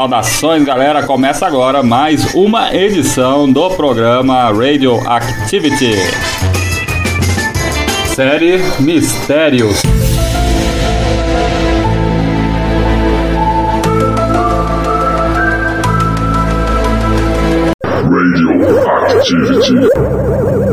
Saudações, galera! Começa agora mais uma edição do programa Radioactivity. Série Mistérios. Radioactivity.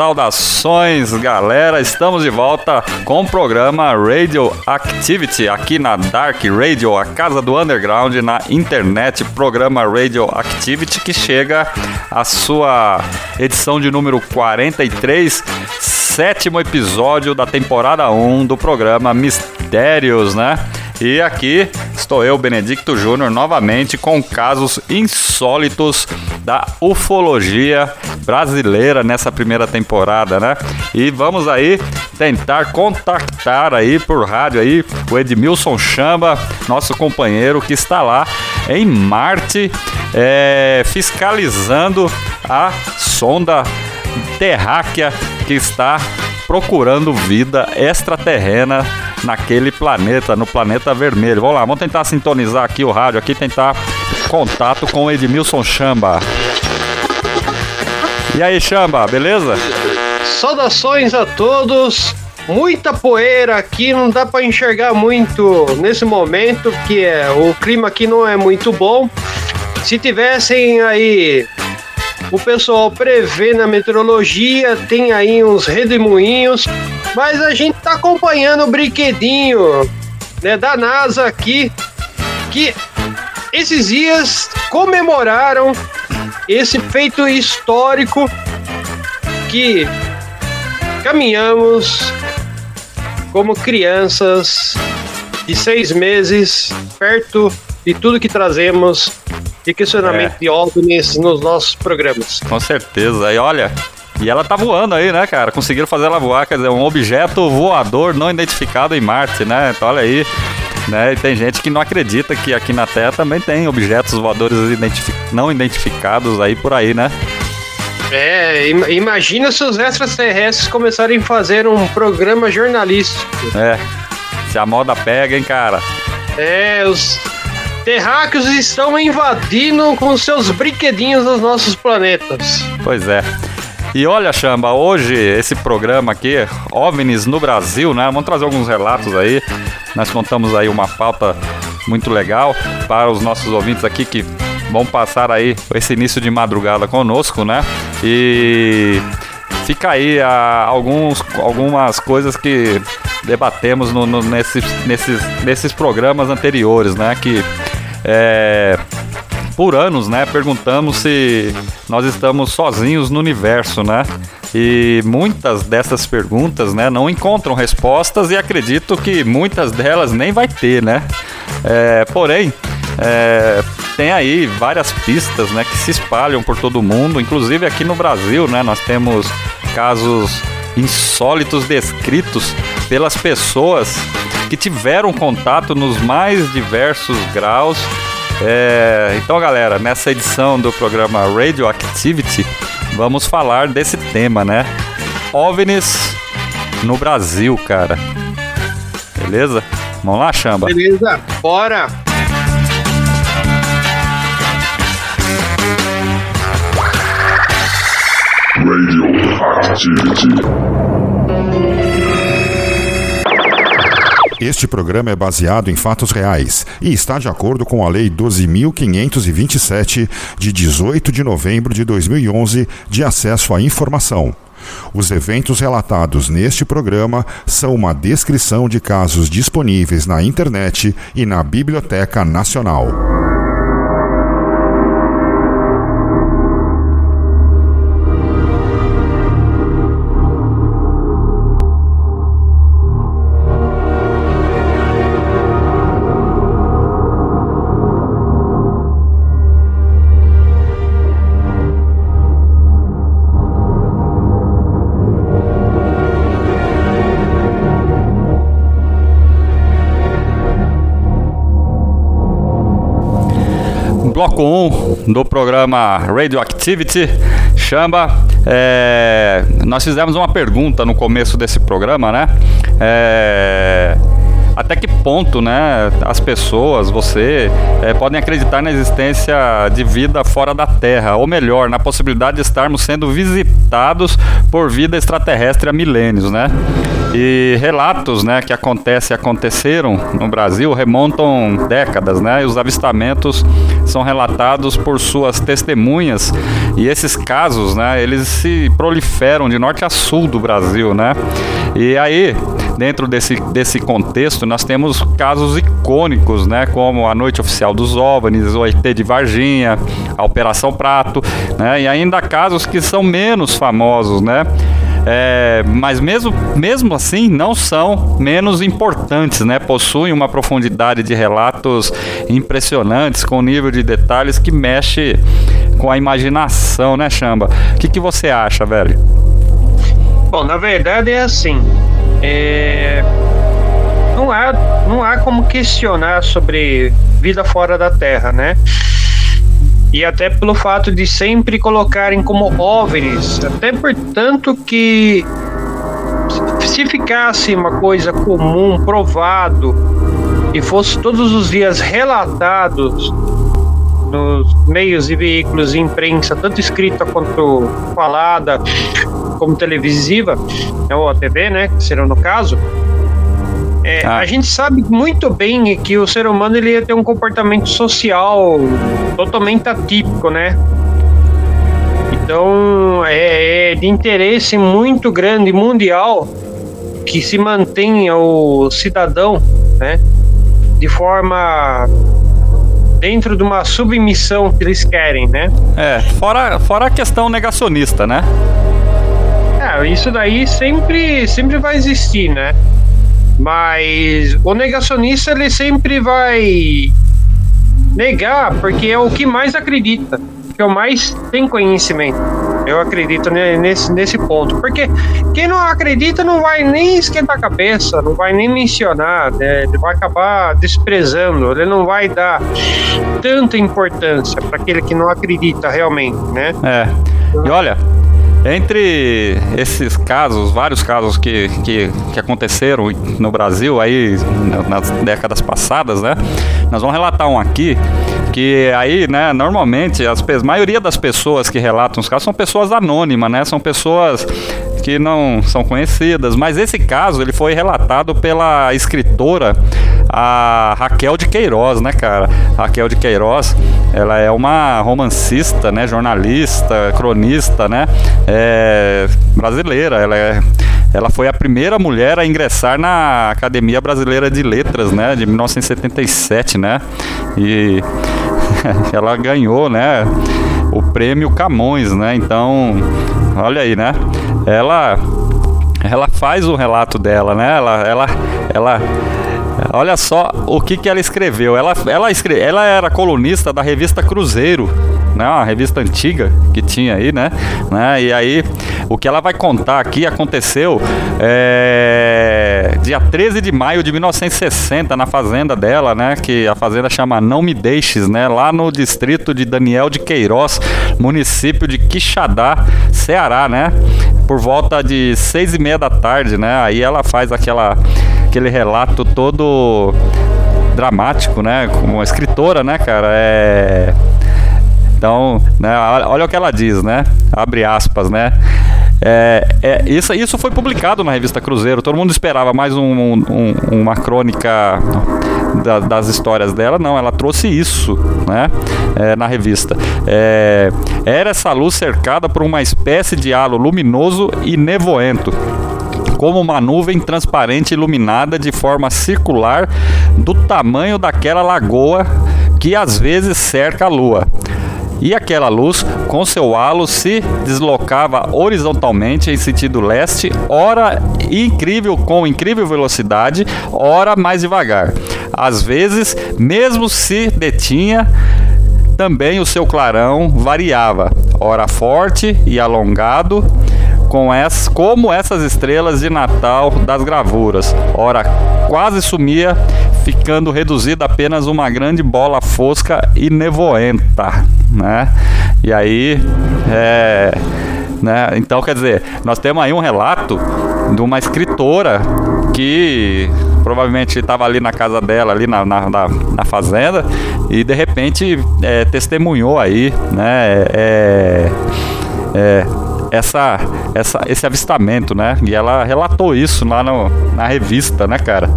Saudações, galera! Estamos de volta com o programa Radio Activity aqui na Dark Radio, a casa do underground na internet. Programa Radio Activity que chega à sua edição de número 43, sétimo episódio da temporada 1 do programa Mistérios, né? E aqui estou eu, Benedicto Júnior, novamente com casos insólitos da ufologia brasileira nessa primeira temporada, né? E vamos aí tentar contactar aí por rádio aí o Edmilson Chamba, nosso companheiro que está lá em Marte, é, fiscalizando a sonda terráquea que está procurando vida extraterrena naquele planeta, no planeta vermelho. Vamos lá, vamos tentar sintonizar aqui o rádio, aqui tentar contato com o Edmilson Chamba. E aí, Chamba, beleza? Saudações a todos. Muita poeira aqui, não dá para enxergar muito nesse momento, porque é, o clima aqui não é muito bom. Se tivessem aí o pessoal prevê na meteorologia, tem aí uns redemoinhos, mas a gente tá acompanhando o brinquedinho né, da NASA aqui, que esses dias comemoraram esse feito histórico que caminhamos como crianças de seis meses perto de tudo que trazemos de questionamento É. de OVNIs nos nossos programas. Com certeza. E olha, e ela tá voando aí, né, cara? Conseguiram fazer ela voar, quer dizer, um objeto voador não identificado em Marte, né? Então olha aí. Né? E tem gente que não acredita que aqui na Terra também tem objetos voadores identifi- não identificados aí por aí, né? É, im- imagina se os extraterrestres começarem a fazer um programa jornalístico. É. Se a moda pega, hein, cara? É, os terráqueos estão invadindo com seus brinquedinhos os nossos planetas. Pois é. E olha, Chamba, hoje esse programa aqui, OVNIs no Brasil, né? Vamos trazer alguns relatos aí. Nós contamos aí uma pauta muito legal para os nossos ouvintes aqui que vão passar aí esse início de madrugada conosco, né? E fica aí ah, alguns, algumas coisas que debatemos no, no- nesses, nesses, nesses programas anteriores, né? Que é, por anos, né, perguntamos se nós estamos sozinhos no universo, né? E muitas dessas perguntas, né, não encontram respostas e acredito que muitas delas nem vai ter, né? É, porém, é, tem aí várias pistas, né, que se espalham por todo o mundo, inclusive aqui no Brasil, né, nós temos casos insólitos descritos pelas pessoas que tiveram contato nos mais diversos graus é, então, galera, nessa edição do programa Radioactivity, vamos falar desse tema, né? OVNIs no Brasil, cara. Beleza? Vamos lá, chamba. Beleza? Bora! Este programa é baseado em fatos reais e está de acordo com a Lei 12.527, de 18 de novembro de 2011, de acesso à informação. Os eventos relatados neste programa são uma descrição de casos disponíveis na internet e na Biblioteca Nacional. 1 um do programa Radioactivity. Chamba, é, nós fizemos uma pergunta no começo desse programa, né? É, até que ponto, né, as pessoas, você, é, podem acreditar na existência de vida fora da Terra, ou melhor, na possibilidade de estarmos sendo visitados por vida extraterrestre há milênios, né? E relatos, né, que acontecem aconteceram no Brasil remontam décadas, né? E os avistamentos são relatados por suas testemunhas e esses casos, né, eles se proliferam de norte a sul do Brasil, né? E aí, dentro desse, desse contexto, nós temos casos icônicos, né, como a Noite Oficial dos OVNIs, o ET de Varginha, a Operação Prato, né, e ainda casos que são menos famosos, né, é, mas mesmo, mesmo assim não são menos importantes, né? Possuem uma profundidade de relatos impressionantes, com nível de detalhes que mexe com a imaginação, né, Chamba? O que, que você acha, velho? Bom, na verdade é assim. É... Não, há, não há como questionar sobre vida fora da Terra, né? E até pelo fato de sempre colocarem como OVNIs, até portanto que se ficasse uma coisa comum, provado, e fosse todos os dias relatados nos meios e veículos de imprensa, tanto escrita quanto falada, como televisiva, né, ou a TV, né, que será no caso, é, ah. A gente sabe muito bem que o ser humano ele ia ter um comportamento social totalmente atípico, né? Então é, é de interesse muito grande mundial que se mantenha o cidadão, né? De forma dentro de uma submissão que eles querem, né? É, fora, fora a questão negacionista, né? É, isso daí sempre, sempre vai existir, né? Mas o negacionista ele sempre vai negar porque é o que mais acredita, que o mais tem conhecimento. Eu acredito nesse, nesse ponto. Porque quem não acredita não vai nem esquentar a cabeça, não vai nem mencionar, né? ele vai acabar desprezando, ele não vai dar tanta importância para aquele que não acredita realmente, né? É. E olha, entre esses casos, vários casos que, que, que, aconteceram no Brasil aí nas décadas passadas, né? Nós vamos relatar um aqui que aí, né, normalmente as, a maioria das pessoas que relatam os casos são pessoas anônimas, né? São pessoas que não são conhecidas, mas esse caso ele foi relatado pela escritora a Raquel de Queiroz, né, cara? Raquel de Queiroz, ela é uma romancista, né, jornalista, cronista, né, é, brasileira. Ela é ela foi a primeira mulher a ingressar na Academia Brasileira de Letras, né, de 1977, né? E ela ganhou, né, o prêmio Camões, né? Então, olha aí, né? Ela ela faz o relato dela, né? Ela ela ela Olha só o que, que ela escreveu. Ela, ela, escreve, ela era colunista da revista Cruzeiro, né? Uma revista antiga que tinha aí, né? né? E aí, o que ela vai contar aqui aconteceu é, dia 13 de maio de 1960 na fazenda dela, né? Que a fazenda chama Não Me Deixes, né? Lá no distrito de Daniel de Queiroz, município de Quixadá, Ceará, né? Por volta de seis e meia da tarde, né? Aí ela faz aquela aquele relato todo dramático, né? Como uma escritora, né, cara? É. Então, né, olha o que ela diz, né? Abre aspas, né? É, é, isso, isso foi publicado na revista Cruzeiro. Todo mundo esperava mais um, um, uma crônica da, das histórias dela. Não, ela trouxe isso né, é, na revista. É, era essa luz cercada por uma espécie de halo luminoso e nevoento como uma nuvem transparente iluminada de forma circular do tamanho daquela lagoa que às vezes cerca a lua. E aquela luz, com seu halo, se deslocava horizontalmente em sentido leste, ora incrível com incrível velocidade, ora mais devagar. Às vezes, mesmo se detinha, também o seu clarão variava, ora forte e alongado, com essa, como essas estrelas de Natal das gravuras. Ora, quase sumia ficando reduzida apenas uma grande bola fosca e nevoenta, né? E aí, é, né? Então, quer dizer, nós temos aí um relato de uma escritora que provavelmente estava ali na casa dela, ali na, na, na, na fazenda, e de repente é, testemunhou aí, né? É, é, essa, essa, esse avistamento, né? E ela relatou isso lá no, na revista, né, cara?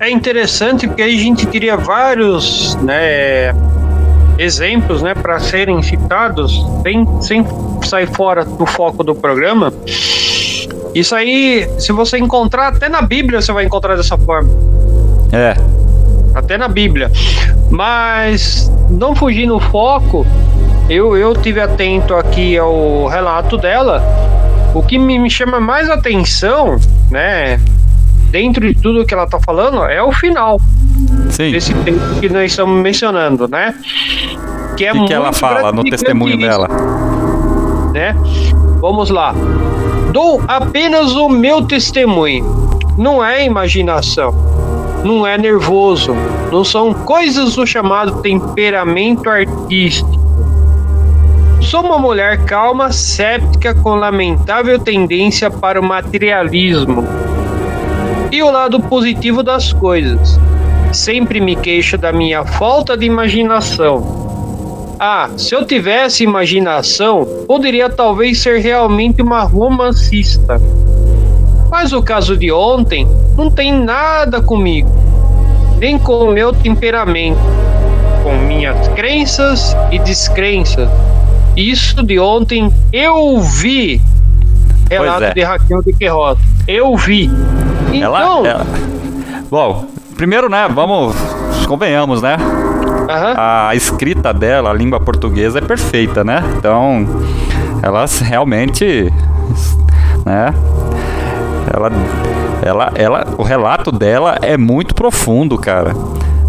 É interessante porque aí a gente teria vários, né, exemplos, né, para serem citados, sem, sem sair fora do foco do programa. Isso aí, se você encontrar, até na Bíblia você vai encontrar dessa forma. É. Até na Bíblia. Mas, não fugindo do foco, eu, eu tive atento aqui ao relato dela. O que me, me chama mais atenção, né, dentro de tudo que ela tá falando, é o final. Sim. Desse texto que nós estamos mencionando, né? Que é O que, que ela fala no testemunho dela? né? Vamos lá. Dou apenas o meu testemunho. Não é imaginação. Não é nervoso. Não são coisas do chamado temperamento artístico. Sou uma mulher calma, céptica, com lamentável tendência para o materialismo e o lado positivo das coisas. Sempre me queixo da minha falta de imaginação. Ah, se eu tivesse imaginação, poderia talvez ser realmente uma romancista. Mas o caso de ontem não tem nada comigo, nem com o meu temperamento, com minhas crenças e descrenças. Isso de ontem eu vi. Relato é. de Raquel de Queiroz. Eu vi. Ela, Então, ela- Bom, primeiro, né, vamos. Convenhamos, né? aham. A escrita dela, a língua portuguesa, é perfeita, né? Então, ela realmente. Né? Ela, ela, ela, o relato dela é muito profundo, cara.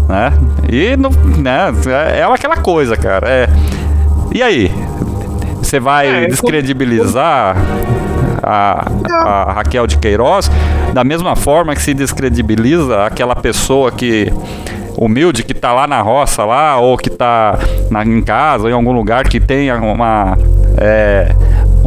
Né? E não, né, é é aquela coisa, cara. É, e aí? Você vai É, descredibilizar a, a Raquel de Queiroz da mesma forma que se descredibiliza aquela pessoa que humilde que tá lá na roça lá ou que tá na, em casa ou em algum lugar que tenha uma é,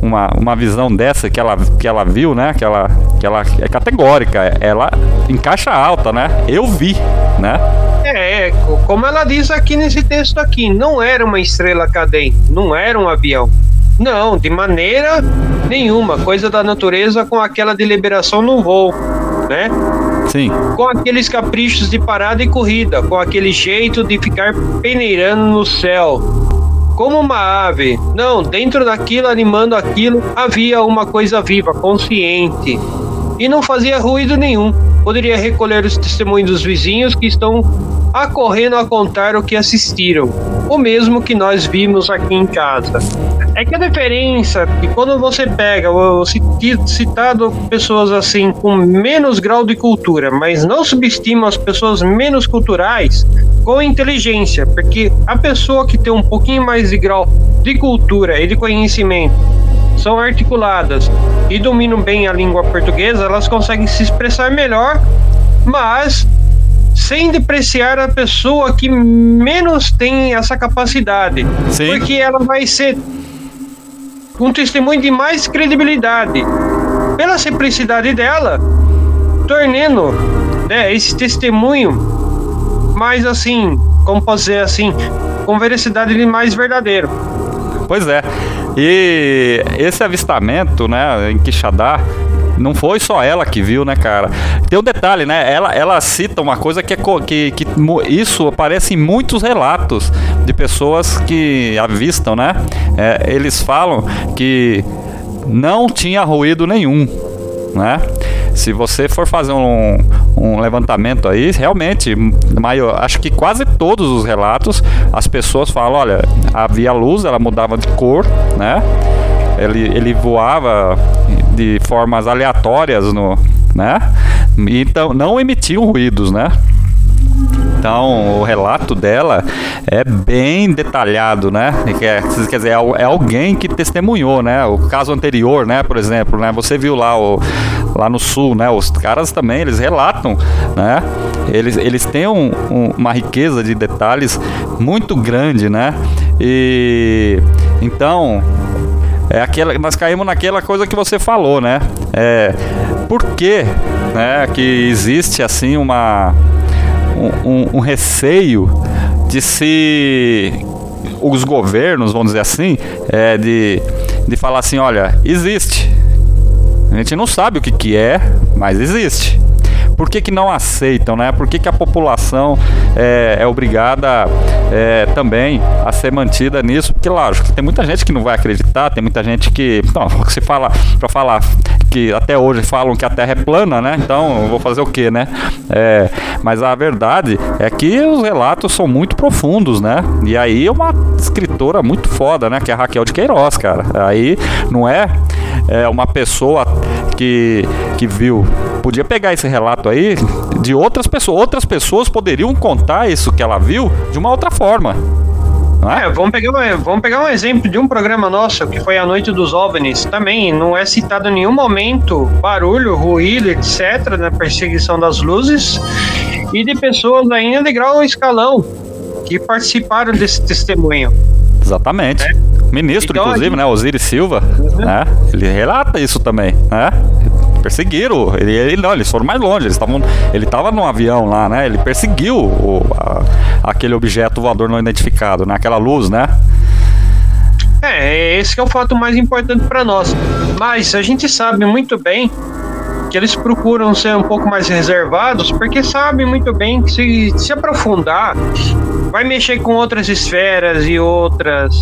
uma, uma visão dessa que ela, que ela viu, né? Que ela, que ela é categórica, ela em caixa alta, né? Eu vi, né? É, co- como ela diz aqui nesse texto aqui, não era uma estrela cadente, não era um avião. Não, de maneira nenhuma, coisa da natureza com aquela deliberação no voo, né? Sim, Com aqueles caprichos de parada e corrida, com aquele jeito de ficar peneirando no céu. Como uma ave. Não, dentro daquilo, animando aquilo, havia uma coisa viva, consciente. E não fazia ruído nenhum. Poderia recolher os testemunhos dos vizinhos que estão acorrendo a contar o que assistiram. O mesmo que nós vimos aqui em casa. É que a diferença é que quando você pega o citado pessoas assim com menos grau de cultura, mas não subestima as pessoas menos culturais com inteligência, porque a pessoa que tem um pouquinho mais de grau de cultura e de conhecimento são articuladas e dominam bem a língua portuguesa, elas conseguem se expressar melhor, mas sem depreciar a pessoa que menos tem essa capacidade. Sim. Porque ela vai ser um testemunho de mais credibilidade. Pela simplicidade dela, tornando né, esse testemunho mais assim, como posso dizer assim, com veracidade de mais verdadeiro. Pois é. E esse avistamento, né, em Quixadá, não foi só ela que viu, né, cara? Tem um detalhe, né? Ela, ela cita uma coisa que é que, que isso aparece em muitos relatos de pessoas que avistam, né? É, eles falam que não tinha ruído nenhum, né? Se você for fazer um, um levantamento aí, realmente, maior, acho que quase todos os relatos, as pessoas falam, olha, havia luz, ela mudava de cor, né? Ele, ele voava de formas aleatórias no, né? Então não emitiam ruídos, né? Então, o relato dela é bem detalhado, né? Quer, quer dizer, é, é alguém que testemunhou, né? O caso anterior, né? Por exemplo, né? Você viu lá o lá no sul, né? Os caras também, eles relatam, né? Eles, eles têm um, um, uma riqueza de detalhes muito grande, né? E então é aquela, nós caímos naquela coisa que você falou, né? É, por que, né, que existe assim uma um, um receio de se os governos, vamos dizer assim, é, de, de falar assim, olha, existe. A gente não sabe o que, que é, mas existe por que, que não aceitam, né? Por que, que a população é, é obrigada é, também a ser mantida nisso? Porque, lógico, tem muita gente que não vai acreditar, tem muita gente que. Não, se fala, para falar que até hoje falam que a Terra é plana, né? Então, vou fazer o quê, né? É, mas a verdade é que os relatos são muito profundos, né? E aí uma escritora muito foda, né? Que é a Raquel de Queiroz, cara. Aí não é, é uma pessoa que, que viu podia pegar esse relato aí de outras pessoas. Outras pessoas poderiam contar isso que ela viu de uma outra forma. É? é? vamos pegar, um, vamos pegar um exemplo de um programa nosso que foi a Noite dos OVNIs. Também não é citado em nenhum momento barulho, ruído, etc., na perseguição das luzes e de pessoas ainda de grau escalão que participaram desse testemunho. Exatamente. É. Ministro, então, inclusive, gente... né? Osiris Silva, uhum. né? Ele relata isso também, né? perseguiram. Ele, ele não, eles foram mais longe. Eles estavam, ele estava num avião lá, né? Ele perseguiu o, a, aquele objeto voador não identificado, né? Aquela luz, né? É, esse é o fato mais importante para nós. Mas a gente sabe muito bem que eles procuram ser um pouco mais reservados, porque sabem muito bem que se, se aprofundar, vai mexer com outras esferas e outras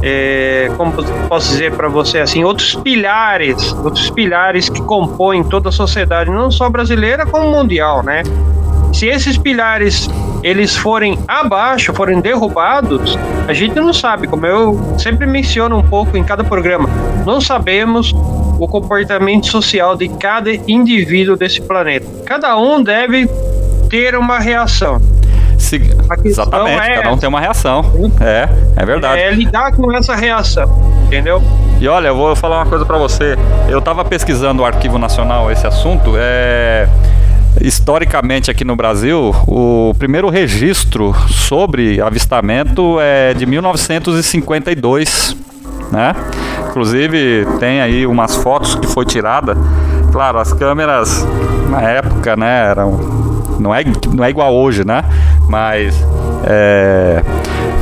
é, como posso dizer para você assim, outros pilares, outros pilares que compõem toda a sociedade, não só brasileira como mundial, né? Se esses pilares eles forem abaixo, forem derrubados, a gente não sabe, como eu sempre menciono um pouco em cada programa, não sabemos o comportamento social de cada indivíduo desse planeta. Cada um deve ter uma reação. Se... Exatamente, é... cada um tem uma reação. É, é verdade. É lidar com essa reação, entendeu? E olha, eu vou falar uma coisa para você. Eu tava pesquisando o Arquivo Nacional esse assunto. É historicamente aqui no Brasil, o primeiro registro sobre avistamento é de 1952, né? Inclusive tem aí umas fotos que foi tirada. Claro, as câmeras na época, né, eram não é, não é igual hoje, né? Mas é,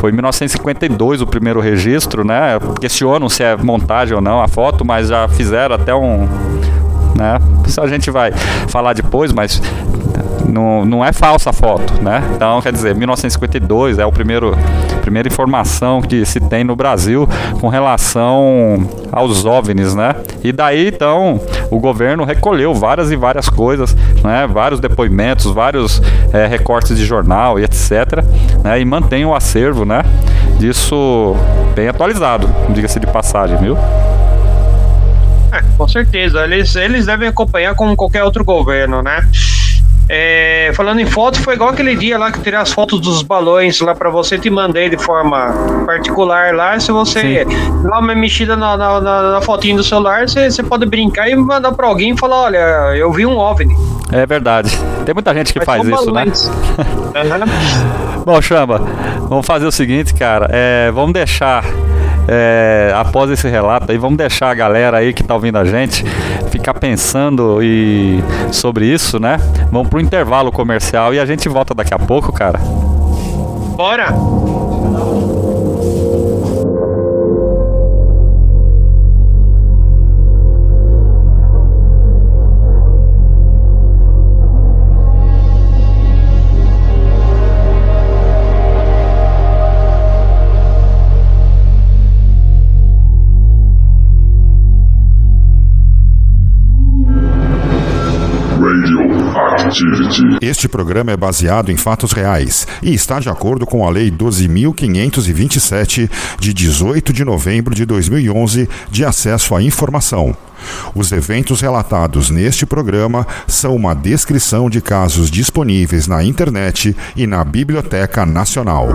foi em 1952 o primeiro registro, né? Questionam se é montagem ou não a foto, mas já fizeram até um. Né? Isso a gente vai falar depois, mas não, não é falsa a foto, né? Então, quer dizer, 1952 é o primeiro primeira informação que se tem no Brasil com relação aos OVNIs, né? E daí, então, o governo recolheu várias e várias coisas, né? Vários depoimentos, vários é, recortes de jornal e etc, né? E mantém o acervo, né? Disso bem atualizado, diga-se de passagem, viu? Com certeza, eles, eles devem acompanhar como qualquer outro governo, né? É, falando em fotos, foi igual aquele dia lá que eu tirei as fotos dos balões lá para você, te mandei de forma particular lá. Se você Sim. dar uma mexida na, na, na, na fotinho do celular, você, você pode brincar e mandar para alguém e falar: Olha, eu vi um OVNI. É verdade. Tem muita gente que Mas faz isso, né? balões. né? Bom, Chamba, vamos fazer o seguinte, cara. É, vamos deixar é, após esse relato aí, vamos deixar a galera aí que está ouvindo a gente ficar pensando e sobre isso, né? Vamos pro intervalo comercial e a gente volta daqui a pouco, cara. Bora! Este programa é baseado em fatos reais e está de acordo com a Lei 12.527, de 18 de novembro de 2011, de acesso à informação. Os eventos relatados neste programa são uma descrição de casos disponíveis na internet e na Biblioteca Nacional.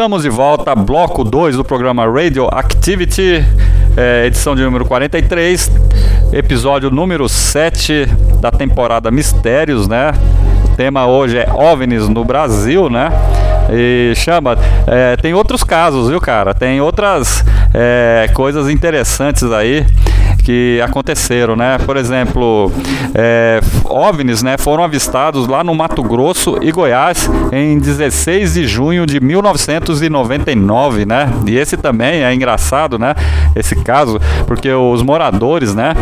Estamos de volta, bloco 2 do programa Radio Activity, é, edição de número 43, episódio número 7 da temporada Mistérios, né? O tema hoje é OVNIs no Brasil, né? E chama, é, tem outros casos, viu, cara? Tem outras é, coisas interessantes aí que aconteceram, né? Por exemplo, é, OVNIs né, foram avistados lá no Mato Grosso e Goiás em 16 de junho de 1999, né? E esse também é engraçado, né? Esse caso, porque os moradores, né?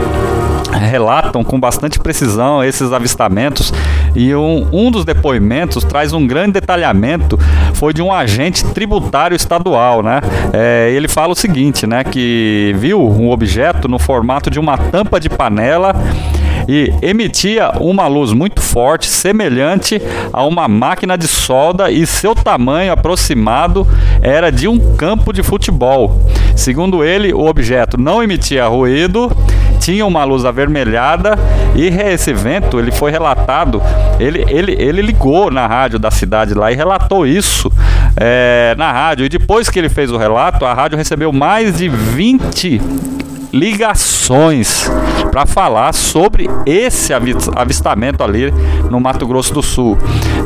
Relatam com bastante precisão esses avistamentos e um, um dos depoimentos traz um grande detalhamento foi de um agente tributário estadual, né? É, ele fala o seguinte, né? Que viu um objeto no formato de uma tampa de panela e emitia uma luz muito forte, semelhante a uma máquina de solda, e seu tamanho aproximado era de um campo de futebol. Segundo ele, o objeto não emitia ruído, tinha uma luz avermelhada e esse evento ele foi relatado. Ele, ele, ele ligou na rádio da cidade lá e relatou isso é, na rádio. E depois que ele fez o relato, a rádio recebeu mais de 20 ligações para falar sobre esse avistamento ali no Mato Grosso do Sul.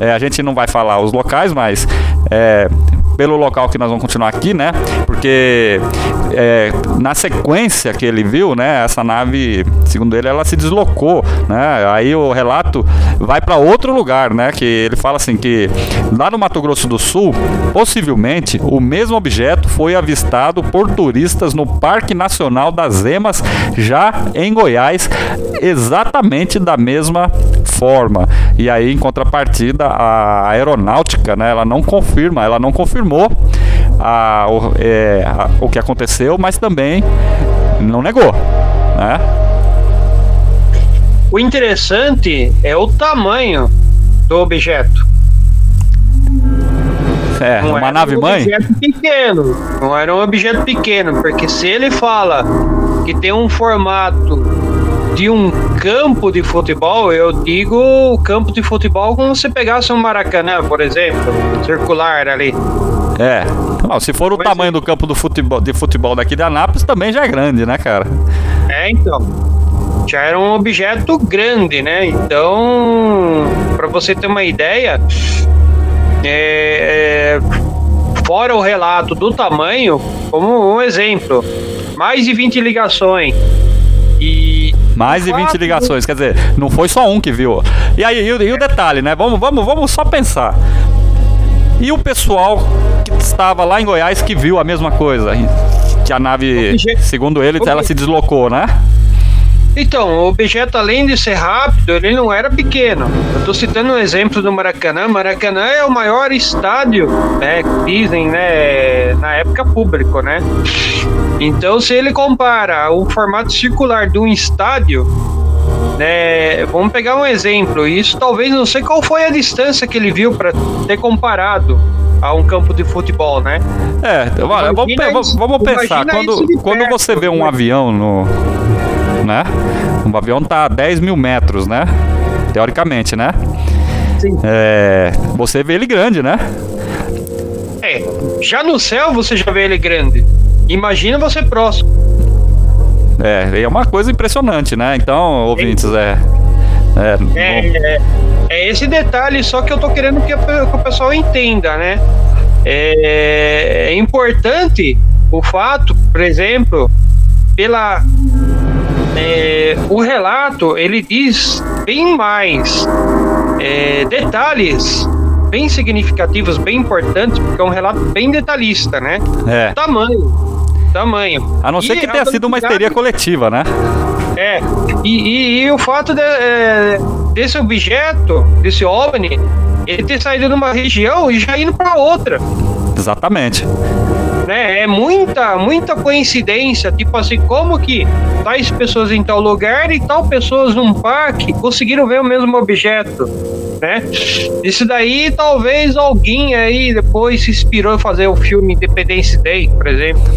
É, a gente não vai falar os locais, mas é, pelo local que nós vamos continuar aqui, né? Porque é, na sequência que ele viu, né? Essa nave, segundo ele, ela se deslocou, né? Aí o relato vai para outro lugar, né? Que ele fala assim que lá no Mato Grosso do Sul, possivelmente o mesmo objeto foi avistado por turistas no Parque Nacional das Emas, já em Goiás, exatamente da mesma forma. E aí, em contrapartida, a aeronáutica, né? Ela não confirma, ela não confirma confirmou a, o, é, a, o que aconteceu, mas também não negou, né? O interessante é o tamanho do objeto. É, não uma nave um mãe? objeto pequeno. Não era um objeto pequeno, porque se ele fala que tem um formato de um campo de futebol, eu digo campo de futebol como se pegasse um Maracanã, por exemplo, circular ali. É. Não, se for o pois tamanho é. do campo do futebol, de futebol daqui de Anápolis, também já é grande, né, cara? É, então. Já era um objeto grande, né? Então, para você ter uma ideia, é, é, fora o relato do tamanho, como um exemplo, mais de 20 ligações. Mais de 20 ligações, quer dizer, não foi só um que viu. E aí, e, e o detalhe, né? Vamos, vamos, vamos só pensar. E o pessoal que estava lá em Goiás que viu a mesma coisa, que a nave, segundo ele, ela se deslocou, né? Então, o objeto, além de ser rápido, ele não era pequeno. Eu estou citando um exemplo do Maracanã. Maracanã é o maior estádio, né? Dizem, né? Na época público, né? Então, se ele compara o formato circular de um estádio, né? Vamos pegar um exemplo. Isso talvez não sei qual foi a distância que ele viu para ter comparado a um campo de futebol, né? É, vamos, vamos, vamos pensar. Quando, quando você vê um né? avião no né? Um avião tá a 10 mil metros, né? Teoricamente, né? Sim. É, você vê ele grande, né? É, já no céu você já vê ele grande. Imagina você próximo. É, é uma coisa impressionante, né? Então, ouvintes, é. É, é, é, é, esse detalhe só que eu tô querendo que, que o pessoal entenda, né? É, é importante o fato, por exemplo, pela é, o relato ele diz bem mais é, detalhes bem significativos, bem importantes, porque é um relato bem detalhista, né? É. Tamanho. Tamanho. A não ser E que a tenha sido uma histeria coletiva, né? É. E, e- e o fato de, é, desse objeto, desse OVNI, ele ter saído de uma região e já indo para outra. Exatamente. né? É muita, muita coincidência. Tipo assim, como que tais pessoas em tal lugar e tal pessoas num parque conseguiram ver o mesmo objeto, né? Isso daí talvez alguém aí depois se inspirou em fazer o filme Independence Day, por exemplo.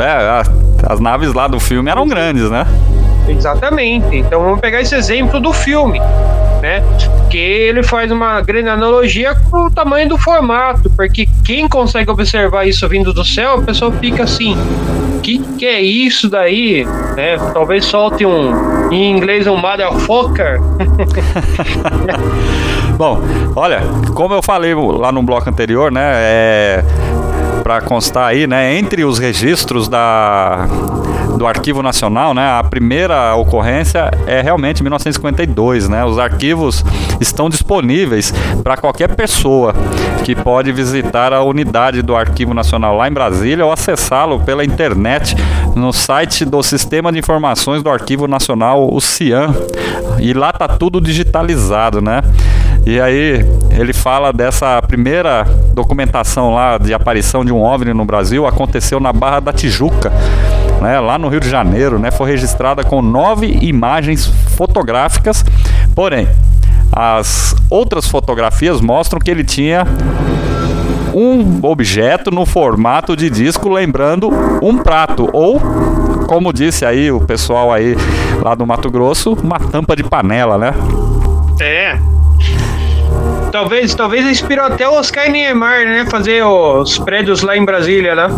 É, as naves lá do filme eram grandes, né? Exatamente. Então vamos pegar esse exemplo do filme, né? Que ele faz uma grande analogia com o tamanho do formato, porque quem consegue observar isso vindo do céu, a pessoa fica assim: que que é isso daí? Né? Talvez solte um em inglês um motherfucker. Bom, olha, como eu falei lá no bloco anterior, né? É, para constar aí, né? Entre os registros da do Arquivo Nacional, né? A primeira ocorrência é realmente 1952, né? Os arquivos estão disponíveis para qualquer pessoa que pode visitar a unidade do Arquivo Nacional lá em Brasília ou acessá-lo pela internet no site do Sistema de Informações do Arquivo Nacional, o CIAN. E lá tá tudo digitalizado, né? E aí ele fala dessa primeira documentação lá de aparição de um OVNI no Brasil aconteceu na Barra da Tijuca, né, lá no Rio de Janeiro, né, foi registrada com nove imagens fotográficas, porém as outras fotografias mostram que ele tinha um objeto no formato de disco lembrando um prato ou como disse aí o pessoal aí lá do Mato Grosso, uma tampa de panela, né? É. Talvez, talvez inspirou até o Oscar Niemeyer, né? Fazer os prédios lá em Brasília, né?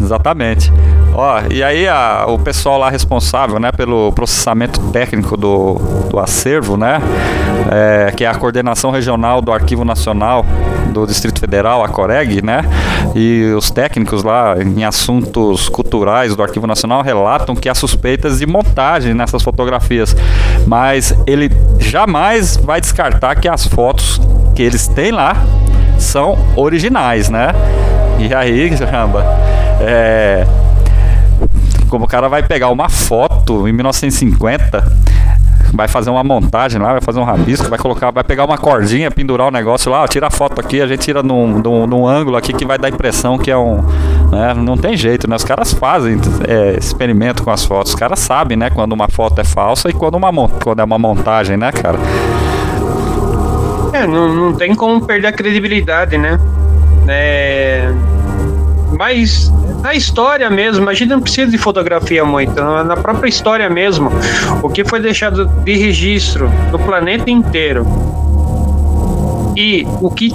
Exatamente. Ó, e aí a- o pessoal lá responsável, né, pelo processamento técnico do, do acervo, né, é, que é a coordenação regional do Arquivo Nacional do Distrito Federal, a Coreg, né, e os técnicos lá em assuntos culturais do Arquivo Nacional relatam que há suspeitas de montagem nessas fotografias, mas ele jamais vai descartar que as fotos que eles têm lá são originais, né? E aí, caramba, é, como o cara vai pegar uma foto em 1950, vai fazer uma montagem lá, vai fazer um rabisco, vai colocar, vai pegar uma cordinha, pendurar o negócio lá, ó, tira a foto aqui, a gente tira num, num, num ângulo aqui que vai dar a impressão que é um. né, não tem jeito, né? Os caras fazem é, experimento com as fotos, os caras sabem, né, quando uma foto é falsa e quando, uma, quando é uma montagem, né, cara? É, não, não tem como perder a credibilidade, né? É... Mas na história mesmo, a gente não precisa de fotografia muito, na própria história mesmo, o que foi deixado de registro no planeta inteiro e o que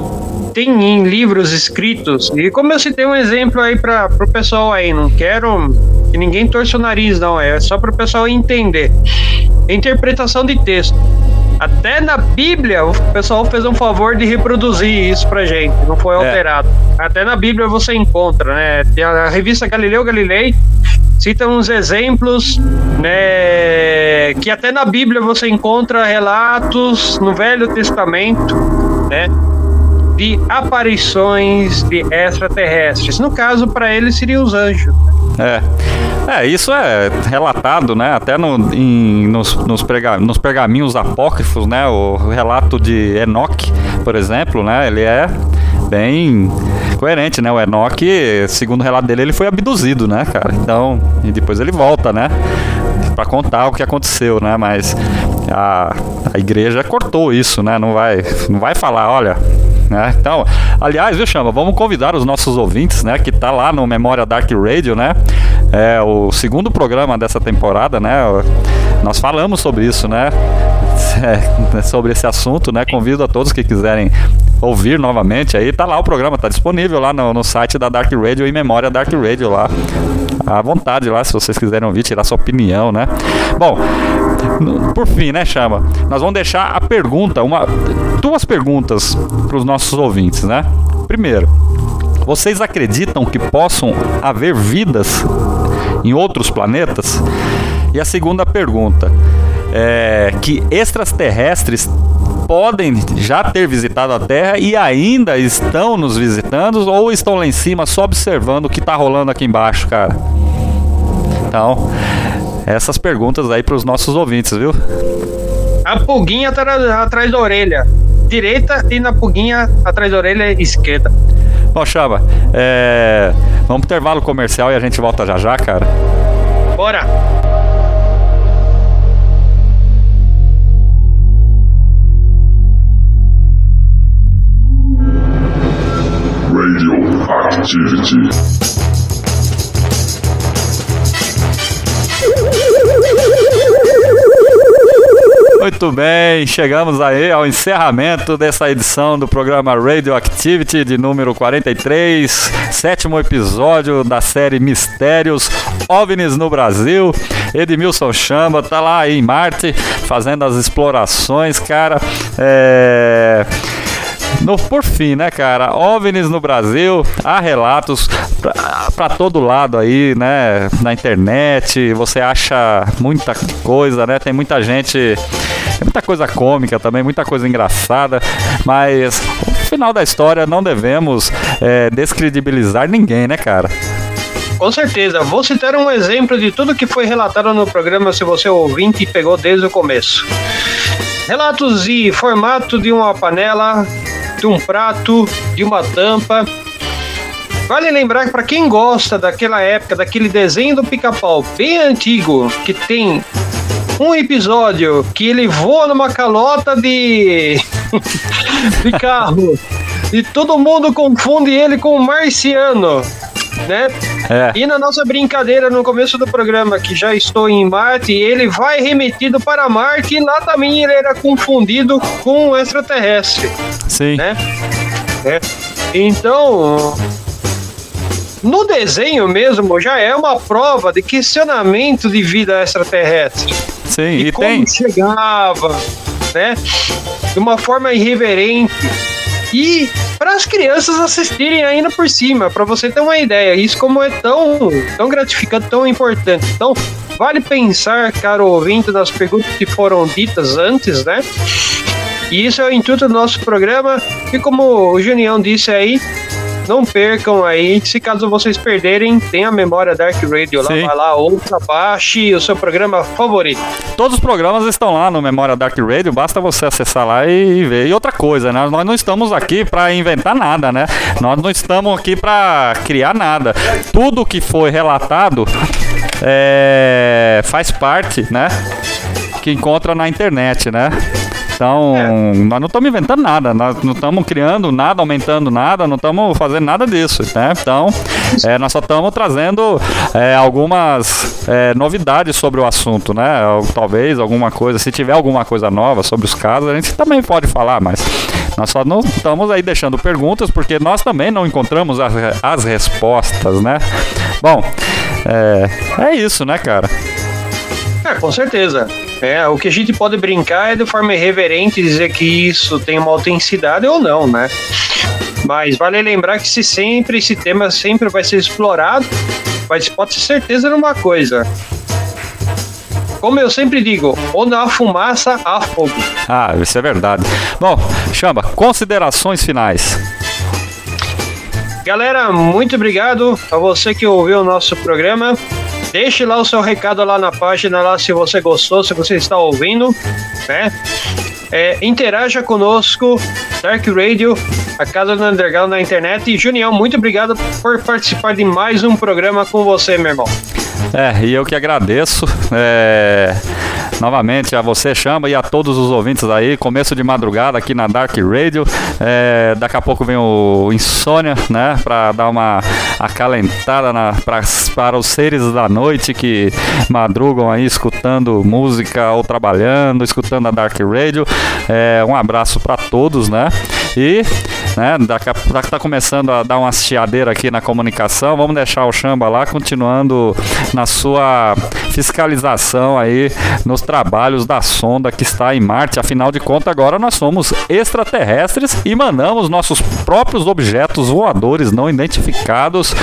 tem em livros escritos, e como eu citei um exemplo aí para o pessoal aí, não quero que ninguém torça o nariz, não, é só para o pessoal entender. Interpretação de texto. Até na Bíblia, o pessoal fez um favor de reproduzir isso pra gente, não foi alterado. Até na Bíblia você encontra, né? Tem A revista Galileu Galilei cita uns exemplos, né? Que até na Bíblia você encontra relatos no Velho Testamento, né? De aparições de extraterrestres. No caso, para eles seriam os anjos. É. É, isso é relatado, né? Até no, em- nos, nos, prega- nos pergaminhos apócrifos, né? O relato de Enoque, por exemplo, né? Ele é bem coerente, né? O Enoque, segundo o relato dele, ele foi abduzido, né, cara? Então, e depois ele volta, né? Pra contar o que aconteceu, né? Mas a, a igreja cortou isso, né? Não vai, não vai falar, olha, né? Então, aliás, viu, Chama, vamos convidar os nossos ouvintes, né, que tá lá no Memória Dark Radio, né? É o segundo programa dessa temporada, né? Nós falamos sobre isso, né? É, sobre esse assunto, né? Convido a todos que quiserem ouvir novamente aí, tá lá o programa, tá disponível lá no, no site da Dark Radio e Memória Dark Radio lá. À vontade lá, se vocês quiserem ouvir, tirar sua opinião, né? Bom, por fim, né, Chama? Nós vamos deixar a pergunta, uma, duas perguntas para os nossos ouvintes, né? Primeiro, vocês acreditam que possam haver vidas em outros planetas? E a segunda pergunta é que extraterrestres podem já ter visitado a Terra e ainda estão nos visitando ou estão lá em cima só observando o que está rolando aqui embaixo, cara? Então, essas perguntas aí para os nossos ouvintes, viu? A pulguinha atrás da orelha direita e na pulguinha atrás da orelha esquerda. Bom, Chaba, é... vamos pro intervalo comercial e a gente volta já já, cara. Bora! Radioactivity. Muito bem, chegamos aí ao encerramento dessa edição do programa Radioactivity de número 43, sétimo episódio da série Mistérios OVNIs no Brasil. Edmilson Chamba tá lá em Marte fazendo as explorações, cara. É no, por fim, né, cara? OVNIs no Brasil, há relatos para todo lado aí, né? Na internet, você acha muita coisa, né? Tem muita gente, muita coisa cômica também, muita coisa engraçada, mas no final da história não devemos é, descredibilizar ninguém, né, cara? Com certeza. Vou citar um exemplo de tudo que foi relatado no programa, se você é ouvinte e pegou desde o começo. Relatos de formato de uma panela, de um prato, de uma tampa. Vale lembrar que para quem gosta daquela época, daquele desenho do pica-pau bem antigo, que tem um episódio que ele voa numa calota de, de carro e todo mundo confunde ele com um marciano né? É. E na nossa brincadeira no começo do programa, que já estou em Marte, ele vai remetido para Marte e lá também ele era confundido com um extraterrestre. Sim. Né? É. Então, no desenho mesmo já é uma prova de questionamento de vida extraterrestre. Sim, e, e como tem. chegava, né? De uma forma irreverente e para as crianças assistirem ainda por cima, para você ter uma ideia. Isso como é tão, tão gratificante, tão importante. Então, vale pensar, caro ouvinte, nas perguntas que foram ditas antes, né? E isso é o intuito do nosso programa. E como o Junião disse aí, não percam aí. Se caso vocês perderem, tem a memória Dark Radio lá. Sim. Vai lá, ouça, baixe o seu programa favorito. Todos os programas estão lá no Memória Dark Radio, basta você acessar lá e ver. E outra coisa, né? Nós não estamos aqui para inventar nada, né? Nós não estamos aqui para criar nada. Tudo que foi relatado é, faz parte, né? Que encontra na internet, né? Então, é. nós não estamos inventando nada, nós não estamos criando nada, aumentando nada, não estamos fazendo nada disso, né? Então, é, nós só estamos trazendo é, algumas é, novidades sobre o assunto, né? Talvez alguma coisa, se tiver alguma coisa nova sobre os casos, a gente também pode falar, mas nós só não estamos aí deixando perguntas porque nós também não encontramos as, as respostas, né? Bom, é, é isso, né, cara? É, com certeza. É, o que a gente pode brincar é de forma irreverente dizer que isso tem uma autenticidade ou não, né? Mas vale lembrar que se sempre esse tema sempre vai ser explorado, mas pode ter certeza numa coisa. Como eu sempre digo, ou na fumaça há fogo. Ah, isso é verdade. Bom, Chamba, considerações finais. Galera, muito obrigado a você que ouviu o nosso programa. Deixe lá o seu recado lá na página, lá se você gostou, se você está ouvindo, né? É, interaja conosco, Dark Radio, a casa do Underground na internet. E Junião, muito obrigado por participar de mais um programa com você, meu irmão. É, e eu que agradeço. É, novamente a você, Chama, e a todos os ouvintes aí. Começo de madrugada aqui na Dark Radio. É, daqui a pouco vem o Insônia, né? Pra dar uma acalentada na, pra, para os seres da noite que madrugam aí escutando música ou trabalhando, escutando a Dark Radio. É, um abraço para todos, né? E né? Daqui a tá começando a dar uma chiadeira aqui na comunicação. Vamos deixar o Chamba lá continuando na sua fiscalização aí nos trabalhos da sonda que está em Marte. Afinal de contas, agora nós somos extraterrestres e mandamos nossos próprios objetos voadores não identificados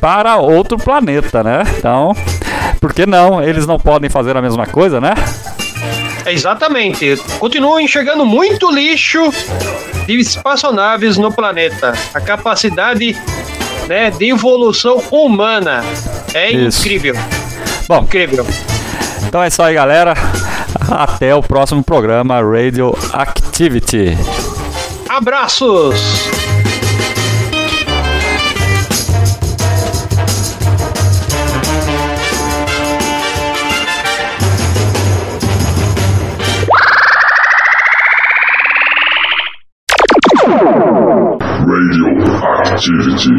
para outro planeta, né? Então, Por que não? Eles não podem fazer a mesma coisa, né? Exatamente. Continuo enxergando muito lixo de espaçonaves no planeta. A capacidade né, de evolução humana é Isso. incrível. Bom, Incrível. então é isso aí, galera. Até o próximo programa Radio Activity. Abraços! Radioactivity.